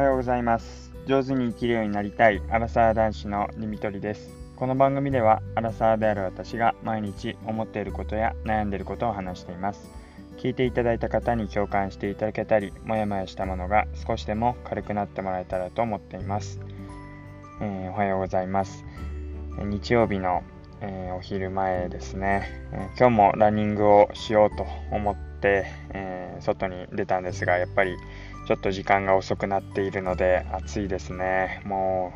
はようございます。上手に生きるようになりたいアラサー男子のリミトリです。この番組ではアラサーである私が毎日思っていることや悩んでいることを話しています。聞いていただいた方に共感していただけたりもやもやしたものが少しでも軽くなってもらえたらと思っています、えー、おはようございます。日曜日の、えー、お昼前ですね、えー、今日もランニングをしようと思って、え外に出たんですがやっぱりちょっと時間が遅くなっているので暑いですね。も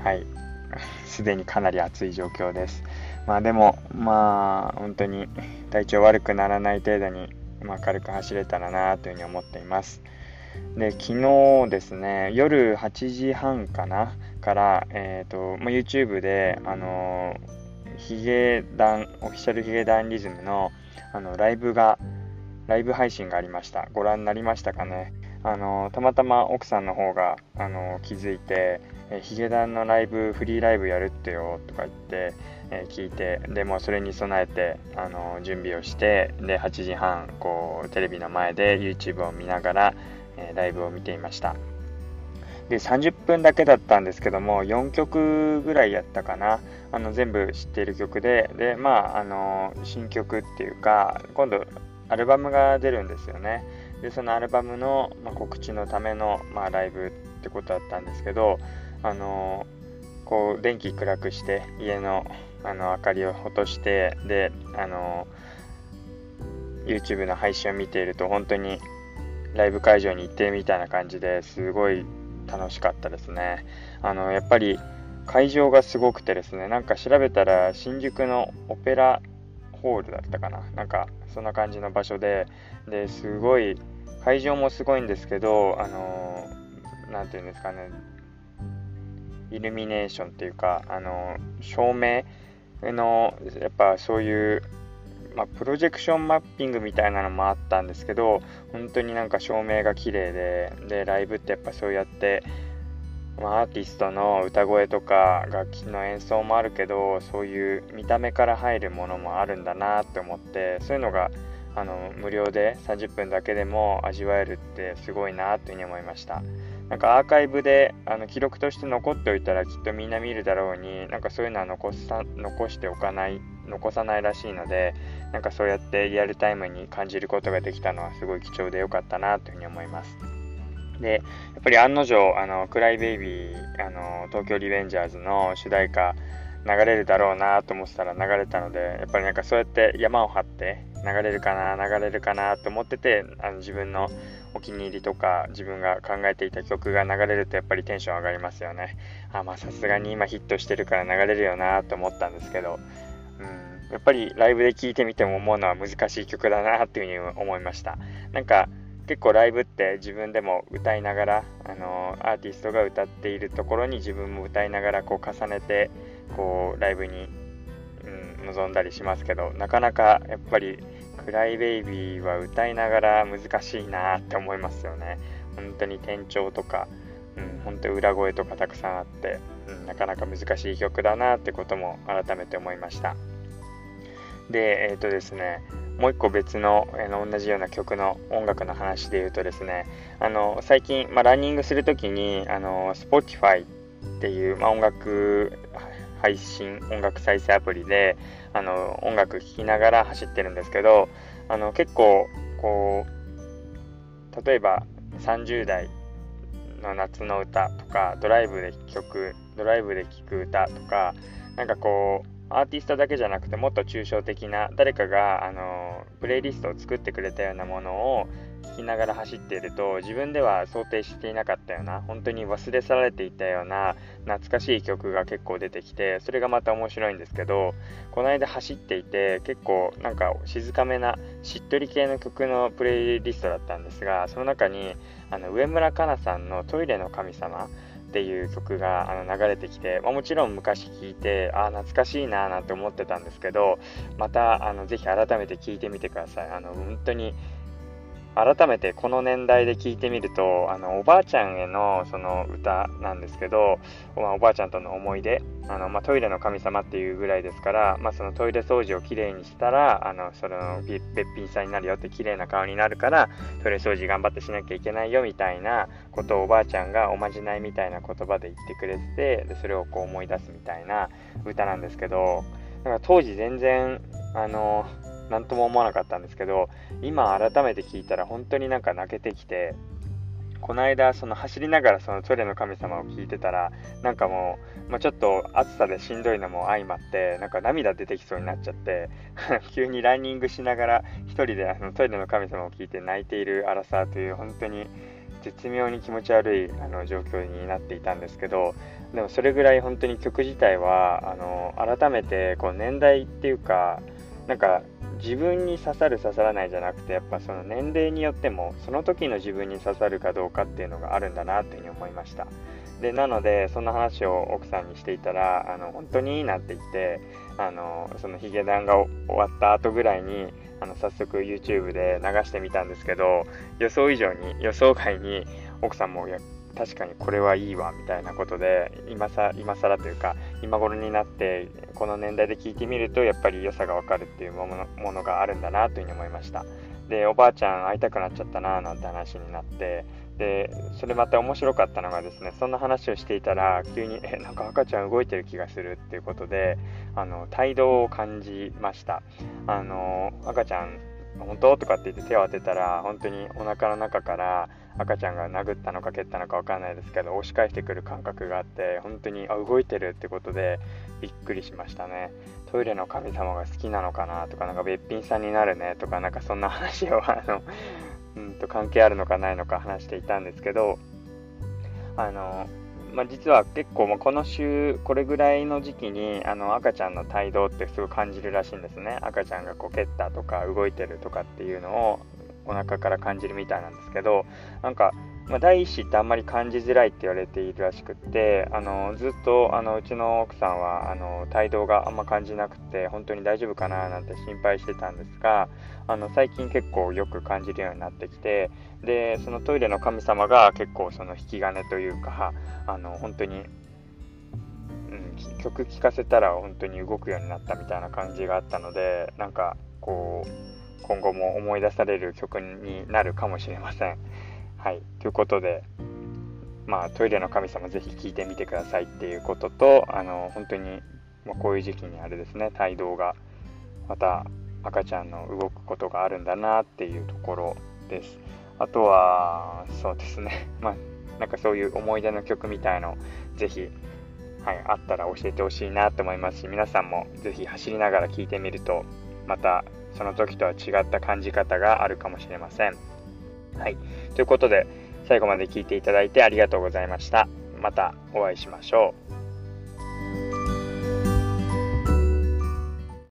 うはい。すでにかなり暑い状況です。まあでもまあ本当に体調悪くならない程度に、まあ、軽く走れたらなというふうに思っています。で昨日ですね夜8時半かなから、えーとまあ、YouTube であのヒゲダンオフィシャルヒゲダンリズムのあのライブがライブ配信がありました。ご覧になりましたかね？あのたまたま奥さんの方があの気づいてえ「ヒゲダンのライブフリーライブやるってよ」とか言って、え聞いてでもそれに備えてあの準備をしてで8時半こうテレビの前で YouTube を見ながら、えライブを見ていました。で30分だけだったんですけども4曲ぐらいやったかな。あの全部知っている曲ででまああの新曲っていうか今度アルバムが出るんですよね。でそのアルバムの、まあ、告知のための、まあ、ライブってことだったんですけどあのこう電気暗くして家のあの明かりを落としてであの YouTube の配信を見ていると本当にライブ会場に行ってみたいな感じですごい楽しかったですね。あのやっぱり会場がすごくてですねなんか調べたら新宿のオペラホールだったかな。なんかそんな感じの場所で。ですごい会場もすごいんですけどあの何て言うんですかね。イルミネーションっていうかあの照明のやっぱそういうまあ、プロジェクションマッピングみたいなのもあったんですけど本当になんか照明が綺麗ででライブってやっぱそうやってまあ、アーティストの歌声とか楽器の演奏もあるけどそういう見た目から入るものもあるんだなって思ってそういうのがあの無料で30分だけでも味わえるってすごいなというふうに思いました。なんかアーカイブであの記録として残っておいたらきっとみんな見るだろうになんかそういうのは残さ残しておかない残さないらしいのでなんかそうやってリアルタイムに感じることができたのはすごい貴重でよかったなというふうに思います。で、やっぱり案の定、あの、クライベイビー、あの、東京リベンジャーズの主題歌、流れるだろうなと思ってたら流れたので、やっぱりなんかそうやって山を張って流れるかな、流れるかなと思ってて、あの自分のお気に入りとか自分が考えていた曲が流れるとやっぱりテンション上がりますよね。あ、まあさすがに今ヒットしてるから流れるよなと思ったんですけど、うん、やっぱりライブで聴いてみても思うのは難しい曲だなっていうふうに思いました。なんか結構ライブって自分でも歌いながらあのアーティストが歌っているところに自分も歌いながらこう重ねてこうライブに、うん、臨んだりしますけどなかなかやっぱり「クライベイビー」は歌いながら難しいなって思いますよね。本当に転調とか、うん、本当裏声とかたくさんあって、うん、なかなか難しい曲だなってことも改めて思いました。でえっ、ー、とですねもう一個別の、えー、同じような曲の音楽の話で言うとですねあの最近、まあ、ランニングするときにあの Spotify っていう、まあ、音楽配信音楽再生アプリであの音楽聴きながら走ってるんですけどあの結構こう例えば30代の夏の歌とかドライブで曲ドライブで聴く歌とかなんかこうアーティストだけじゃなくてもっと抽象的な誰かがあのプレイリストを作ってくれたようなものを聞きながら走っていると自分では想定していなかったような本当に忘れ去られていたような懐かしい曲が結構出てきてそれがまた面白いんですけどこの間走っていて結構なんか静かめなしっとり系の曲のプレイリストだったんですがその中にあの上村かなさんの「トイレの神様」っていう曲があの流れてきて、まあ、もちろん昔聴いてああ懐かしいなーなんて思ってたんですけどまたあのぜひ改めて聴いてみてください。あの本当に改めてこの年代で聞いてみるとあのおばあちゃんへのその歌なんですけど、まあ、おばあちゃんとの思い出あの、まあ、トイレの神様っていうぐらいですから、まあ、そのトイレ掃除をきれいにしたらあのそのべっぴんさんになるよってきれいな顔になるからトイレ掃除頑張ってしなきゃいけないよみたいなことをおばあちゃんがおまじないみたいな言葉で言ってくれてでそれをこう思い出すみたいな歌なんですけどだか当時全然あの何とも思わなかったんですけど今改めて聞いたら本当になんか泣けてきてこの間その走りながらそのトイレの神様を聞いてたらなんかもう、まあ、ちょっと暑さでしんどいのも相まってなんか涙出てきそうになっちゃって 急にランニングしながら1人であのトイレの神様を聞いて泣いているアラサーという本当に絶妙に気持ち悪いあの状況になっていたんですけどでもそれぐらい本当に曲自体はあの改めてこう年代っていうかなんか自分に刺さる刺さらないじゃなくてやっぱその年齢によってもその時の自分に刺さるかどうかっていうのがあるんだなっていうふうに思いました。でなのでそんな話を奥さんにしていたらあの本当にいいなって言ってあのそのヒゲダンが終わった後ぐらいにあの早速 YouTube で流してみたんですけど予想以上に予想外に奥さんも確かにこれはいいわみたいなことで今さ今更というか今頃になってこの年代で聞いてみるとやっぱり良さがわかるっていうものがあるんだなというふうに思いました。でおばあちゃん会いたくなっちゃったななんて話になってでそれまた面白かったのがですねそんな話をしていたら急に「えなんか赤ちゃん動いてる気がする」っていうことであの態度を感じました。あの赤ちゃん本当？とかって言って手を当てたら本当にお腹の中から赤ちゃんが殴ったのか蹴ったのか分かんないですけど押し返してくる感覚があって本当にあ動いてるってことでびっくりしましたねトイレの神様が好きなのかなとかなんかべっぴんさんになるねとかなんかそんな話をあの うんと関係あるのかないのか話していたんですけどあのまあ、実は結構、まこの週、これぐらいの時期にあの赤ちゃんの態度ってすごい感じるらしいんですね。赤ちゃんがこう蹴ったとか動いてるとかっていうのをお腹から感じるみたいなんですけど、なんか、まあ、第一子ってあんまり感じづらいって言われているらしくってあのずっとあのうちの奥さんはあの態度があんま感じなくて本当に大丈夫かななんて心配してたんですがあの最近結構よく感じるようになってきてでそのトイレの神様が結構その引き金というかあの本当に、曲聴かせたら本当に動くようになったみたいな感じがあったのでなんかこう今後も思い出される曲になるかもしれません。はい、ということで、まあ、トイレの神様ぜひ聴いてみてくださいっていうこととあの本当に、まあ、こういう時期にあれですね帯同がまた赤ちゃんの動くことがあるんだなっていうところです。あとはそうですね、まあ、なんかそういう思い出の曲みたいのぜひ、はい、あったら教えてほしいなと思いますし皆さんもぜひ走りながら聴いてみるとまたその時とは違った感じ方があるかもしれません。はい。ということで、最後まで聞いていただいてありがとうございました。またお会いしましょう。